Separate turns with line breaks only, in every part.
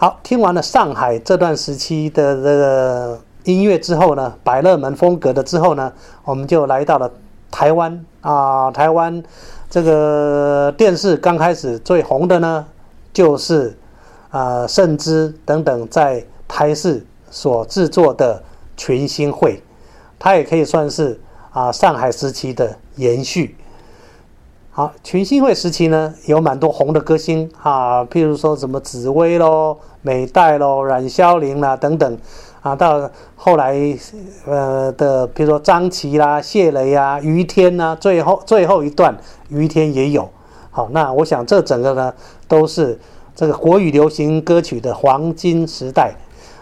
好，听完了上海这段时期的这个音乐之后呢，百乐门风格的之后呢，我们就来到了台湾啊。台湾这个电视刚开始最红的呢，就是啊盛之等等在台视所制作的群星会，它也可以算是啊上海时期的延续。好，群星会时期呢，有蛮多红的歌星啊，譬如说什么紫薇喽、美代喽、冉萧玲啦等等啊。到后来，呃的，譬如说张琪啦、谢雷啊、于天呐，最后最后一段于天也有。好，那我想这整个呢，都是这个国语流行歌曲的黄金时代。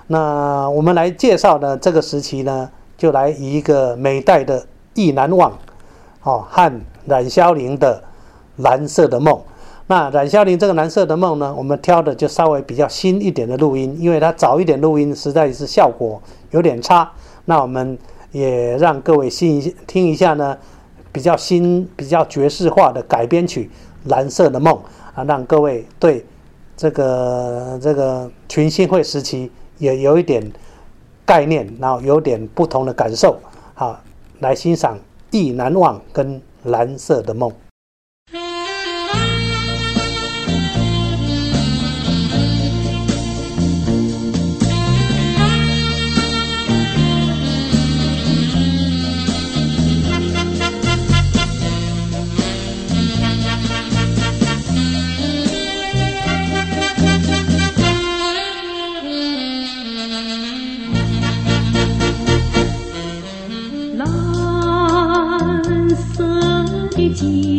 那我们来介绍呢，这个时期呢，就来以一个美代的《意难忘》哦和冉萧玲的。蓝色的梦，那冉萧玲这个蓝色的梦呢，我们挑的就稍微比较新一点的录音，因为它早一点录音实在是效果有点差。那我们也让各位新一听一下呢，比较新、比较爵士化的改编曲《蓝色的梦》啊，让各位对这个这个群星会时期也有一点概念，然后有点不同的感受。好，来欣赏《意难忘》跟《蓝色的梦》。Jesus.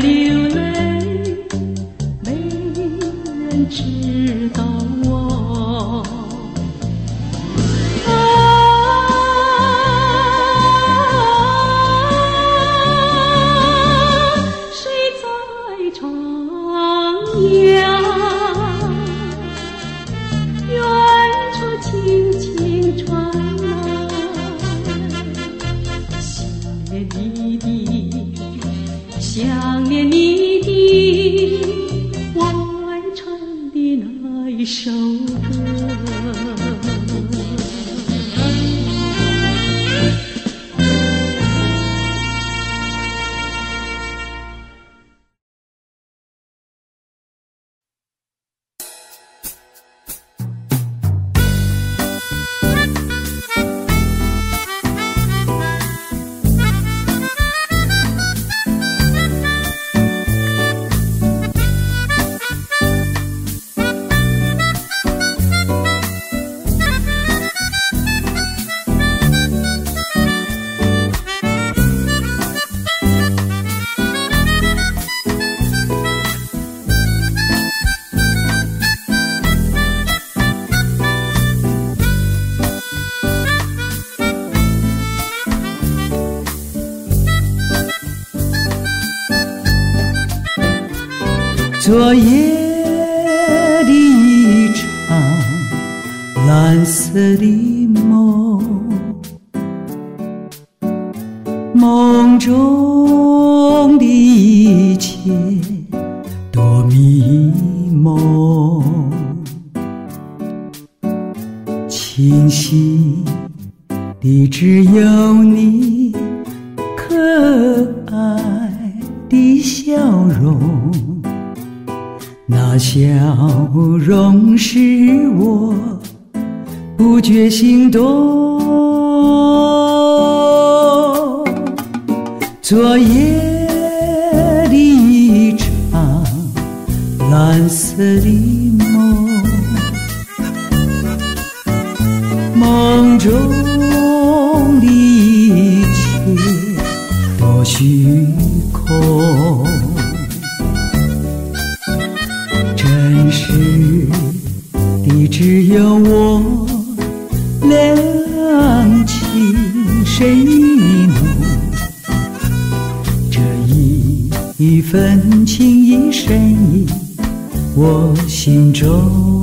流泪，没人知道我。啊，谁在唱夜？
昨夜的一场蓝色的梦，梦中的一切多迷蒙，清晰的只有你可爱的笑容。那笑容使我不觉心动。昨夜的一场蓝色的梦，梦中的一切多虚空。只有我，两情深意浓。这一份情意深意，我心中。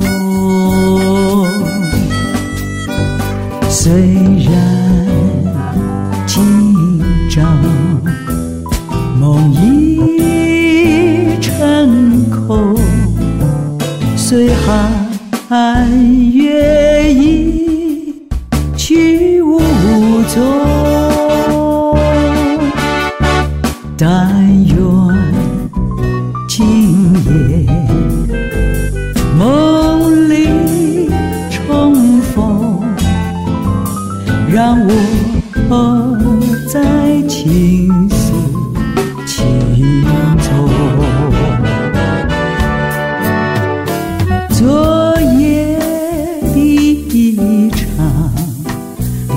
虽然今朝，梦已成空。虽寒残月一去无踪，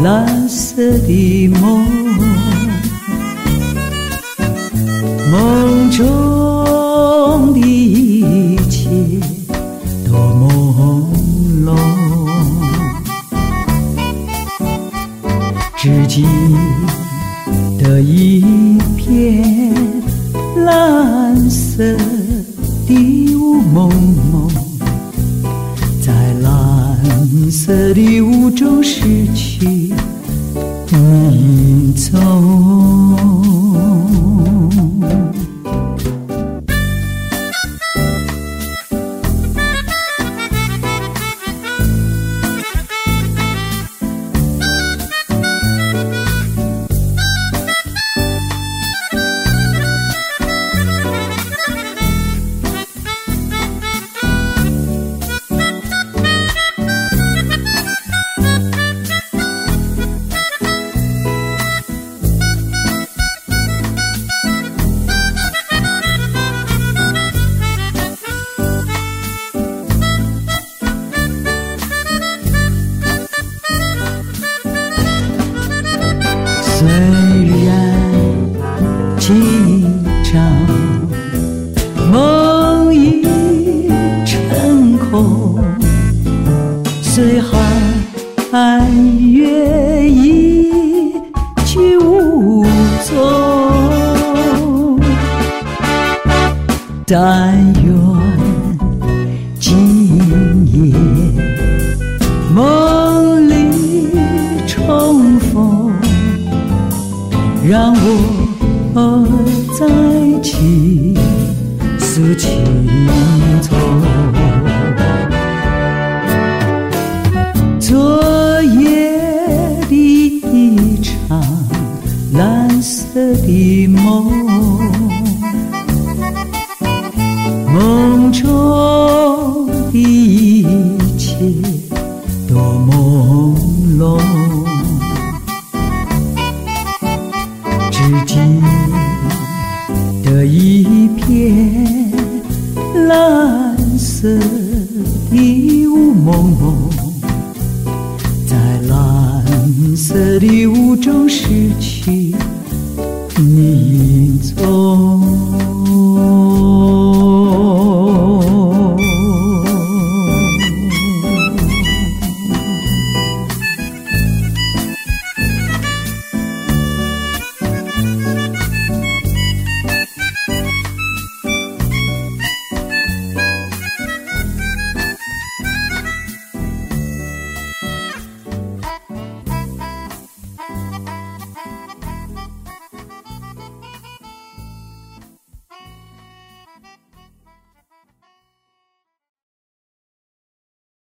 蓝色的梦，梦中的一切多朦胧，只记得一片蓝色的雾蒙蒙。在蓝色的雾中失去迷踪。让我再起诉情蓝色的雾中失去你。